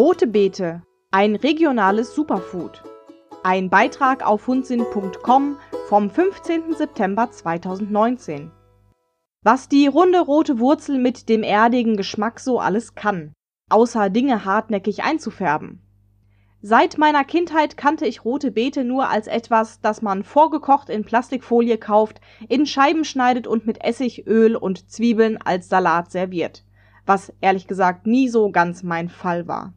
Rote Beete, ein regionales Superfood. Ein Beitrag auf hundsinn.com vom 15. September 2019. Was die runde rote Wurzel mit dem erdigen Geschmack so alles kann, außer Dinge hartnäckig einzufärben. Seit meiner Kindheit kannte ich rote Beete nur als etwas, das man vorgekocht in Plastikfolie kauft, in Scheiben schneidet und mit Essig, Öl und Zwiebeln als Salat serviert, was ehrlich gesagt nie so ganz mein Fall war.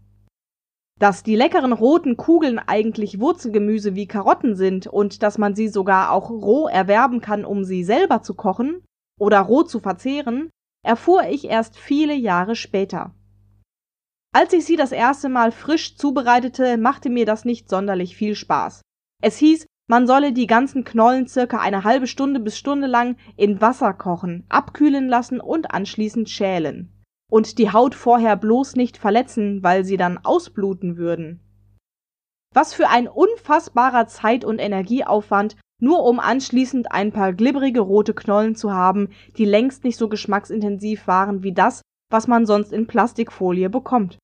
Dass die leckeren roten Kugeln eigentlich Wurzelgemüse wie Karotten sind und dass man sie sogar auch roh erwerben kann, um sie selber zu kochen oder roh zu verzehren, erfuhr ich erst viele Jahre später. Als ich sie das erste Mal frisch zubereitete, machte mir das nicht sonderlich viel Spaß. Es hieß, man solle die ganzen Knollen circa eine halbe Stunde bis Stunde lang in Wasser kochen, abkühlen lassen und anschließend schälen. Und die Haut vorher bloß nicht verletzen, weil sie dann ausbluten würden. Was für ein unfassbarer Zeit- und Energieaufwand, nur um anschließend ein paar glibberige rote Knollen zu haben, die längst nicht so geschmacksintensiv waren wie das, was man sonst in Plastikfolie bekommt.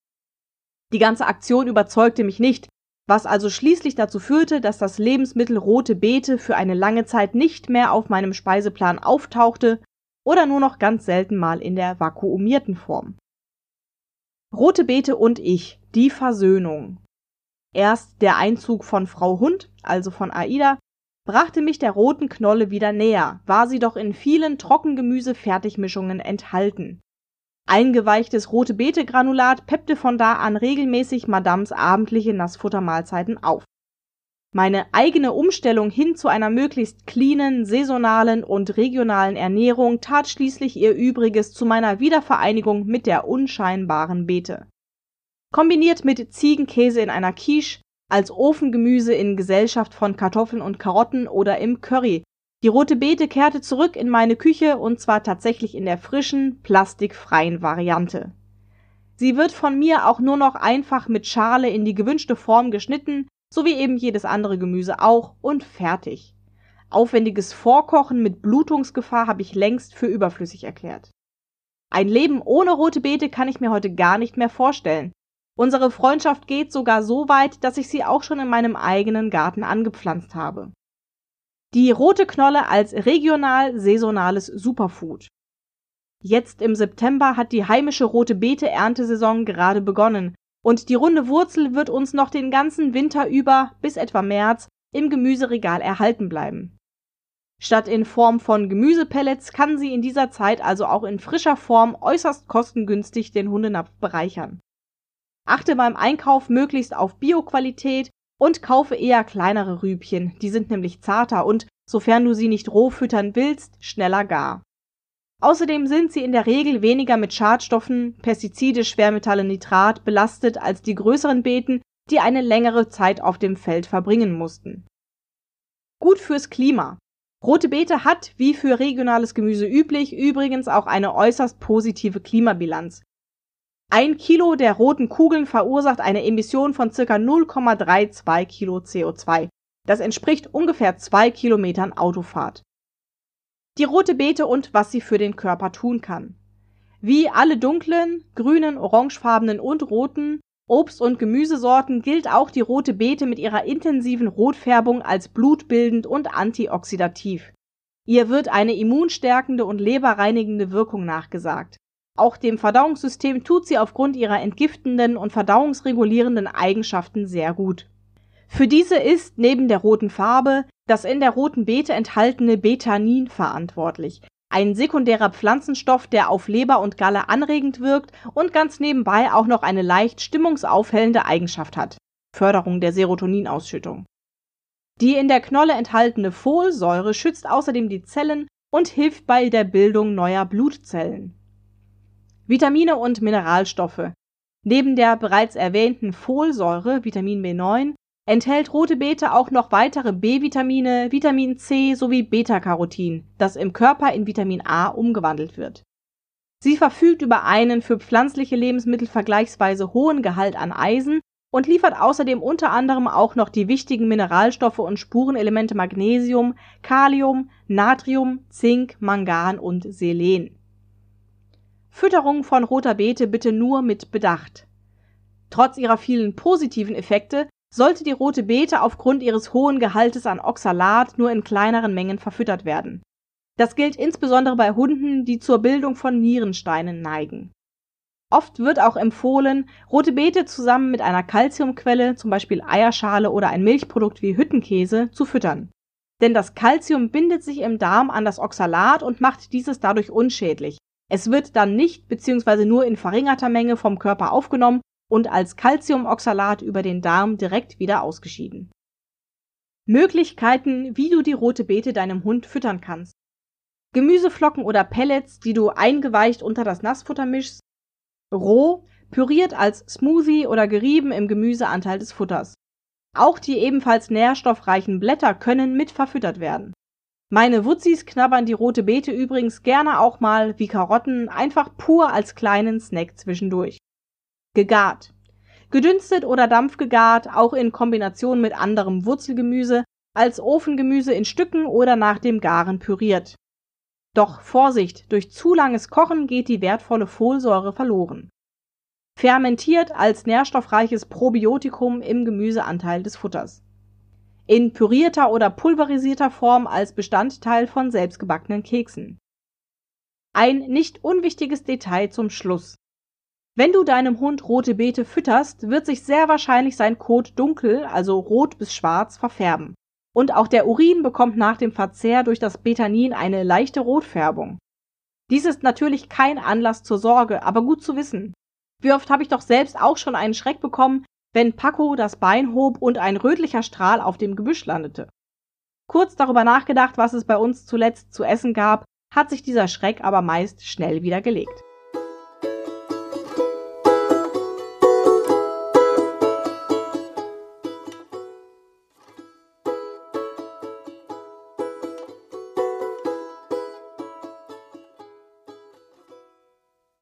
Die ganze Aktion überzeugte mich nicht, was also schließlich dazu führte, dass das Lebensmittel rote Beete für eine lange Zeit nicht mehr auf meinem Speiseplan auftauchte oder nur noch ganz selten mal in der vakuumierten Form. Rote Beete und ich, die Versöhnung. Erst der Einzug von Frau Hund, also von Aida, brachte mich der roten Knolle wieder näher, war sie doch in vielen Trockengemüse-Fertigmischungen enthalten. Eingeweichtes rote Beete-Granulat peppte von da an regelmäßig Madams abendliche Nassfuttermahlzeiten auf. Meine eigene Umstellung hin zu einer möglichst cleanen, saisonalen und regionalen Ernährung tat schließlich ihr Übriges zu meiner Wiedervereinigung mit der unscheinbaren Beete. Kombiniert mit Ziegenkäse in einer Quiche, als Ofengemüse in Gesellschaft von Kartoffeln und Karotten oder im Curry die rote Beete kehrte zurück in meine Küche und zwar tatsächlich in der frischen, plastikfreien Variante. Sie wird von mir auch nur noch einfach mit Schale in die gewünschte Form geschnitten, so wie eben jedes andere Gemüse auch, und fertig. Aufwendiges Vorkochen mit Blutungsgefahr habe ich längst für überflüssig erklärt. Ein Leben ohne rote Beete kann ich mir heute gar nicht mehr vorstellen. Unsere Freundschaft geht sogar so weit, dass ich sie auch schon in meinem eigenen Garten angepflanzt habe. Die rote Knolle als regional-saisonales Superfood. Jetzt im September hat die heimische rote Beete-Erntesaison gerade begonnen und die runde Wurzel wird uns noch den ganzen Winter über bis etwa März im Gemüseregal erhalten bleiben. Statt in Form von Gemüsepellets kann sie in dieser Zeit also auch in frischer Form äußerst kostengünstig den Hundenapf bereichern. Achte beim Einkauf möglichst auf Bioqualität und kaufe eher kleinere Rübchen, die sind nämlich zarter und, sofern du sie nicht roh füttern willst, schneller gar. Außerdem sind sie in der Regel weniger mit Schadstoffen, Pestizide, Schwermetalle, Nitrat belastet als die größeren Beeten, die eine längere Zeit auf dem Feld verbringen mussten. Gut fürs Klima. Rote Beete hat, wie für regionales Gemüse üblich, übrigens auch eine äußerst positive Klimabilanz. Ein Kilo der roten Kugeln verursacht eine Emission von circa 0,32 Kilo CO2. Das entspricht ungefähr zwei Kilometern Autofahrt. Die rote Beete und was sie für den Körper tun kann. Wie alle dunklen, grünen, orangefarbenen und roten Obst- und Gemüsesorten gilt auch die rote Beete mit ihrer intensiven Rotfärbung als blutbildend und antioxidativ. Ihr wird eine immunstärkende und leberreinigende Wirkung nachgesagt. Auch dem Verdauungssystem tut sie aufgrund ihrer entgiftenden und verdauungsregulierenden Eigenschaften sehr gut. Für diese ist neben der roten Farbe das in der roten Beete enthaltene Betanin verantwortlich, ein sekundärer Pflanzenstoff, der auf Leber und Galle anregend wirkt und ganz nebenbei auch noch eine leicht stimmungsaufhellende Eigenschaft hat Förderung der Serotoninausschüttung. Die in der Knolle enthaltene Folsäure schützt außerdem die Zellen und hilft bei der Bildung neuer Blutzellen Vitamine und Mineralstoffe. Neben der bereits erwähnten Folsäure (Vitamin B9) enthält rote Beete auch noch weitere B-Vitamine, Vitamin C sowie Beta-Carotin, das im Körper in Vitamin A umgewandelt wird. Sie verfügt über einen für pflanzliche Lebensmittel vergleichsweise hohen Gehalt an Eisen und liefert außerdem unter anderem auch noch die wichtigen Mineralstoffe und Spurenelemente Magnesium, Kalium, Natrium, Zink, Mangan und Selen Fütterung von roter Beete bitte nur mit Bedacht. Trotz ihrer vielen positiven Effekte sollte die rote Beete aufgrund ihres hohen Gehaltes an Oxalat nur in kleineren Mengen verfüttert werden. Das gilt insbesondere bei Hunden, die zur Bildung von Nierensteinen neigen. Oft wird auch empfohlen, rote Beete zusammen mit einer Calciumquelle, zum Beispiel Eierschale oder ein Milchprodukt wie Hüttenkäse, zu füttern. Denn das Calcium bindet sich im Darm an das Oxalat und macht dieses dadurch unschädlich. Es wird dann nicht bzw. nur in verringerter Menge vom Körper aufgenommen und als Calciumoxalat über den Darm direkt wieder ausgeschieden. Möglichkeiten, wie du die rote Beete deinem Hund füttern kannst. Gemüseflocken oder Pellets, die du eingeweicht unter das Nassfutter mischst, roh, püriert als Smoothie oder gerieben im Gemüseanteil des Futters. Auch die ebenfalls nährstoffreichen Blätter können mit verfüttert werden. Meine Wutzis knabbern die rote Beete übrigens gerne auch mal wie Karotten einfach pur als kleinen Snack zwischendurch. Gegart. Gedünstet oder dampfgegart, auch in Kombination mit anderem Wurzelgemüse, als Ofengemüse in Stücken oder nach dem Garen püriert. Doch Vorsicht, durch zu langes Kochen geht die wertvolle Folsäure verloren. Fermentiert als nährstoffreiches Probiotikum im Gemüseanteil des Futters. In pürierter oder pulverisierter Form als Bestandteil von selbstgebackenen Keksen. Ein nicht unwichtiges Detail zum Schluss. Wenn du deinem Hund rote Beete fütterst, wird sich sehr wahrscheinlich sein Kot dunkel, also rot bis schwarz, verfärben. Und auch der Urin bekommt nach dem Verzehr durch das Betanin eine leichte Rotfärbung. Dies ist natürlich kein Anlass zur Sorge, aber gut zu wissen. Wie oft habe ich doch selbst auch schon einen Schreck bekommen, wenn Paco das Bein hob und ein rötlicher Strahl auf dem Gebüsch landete. Kurz darüber nachgedacht, was es bei uns zuletzt zu essen gab, hat sich dieser Schreck aber meist schnell wieder gelegt.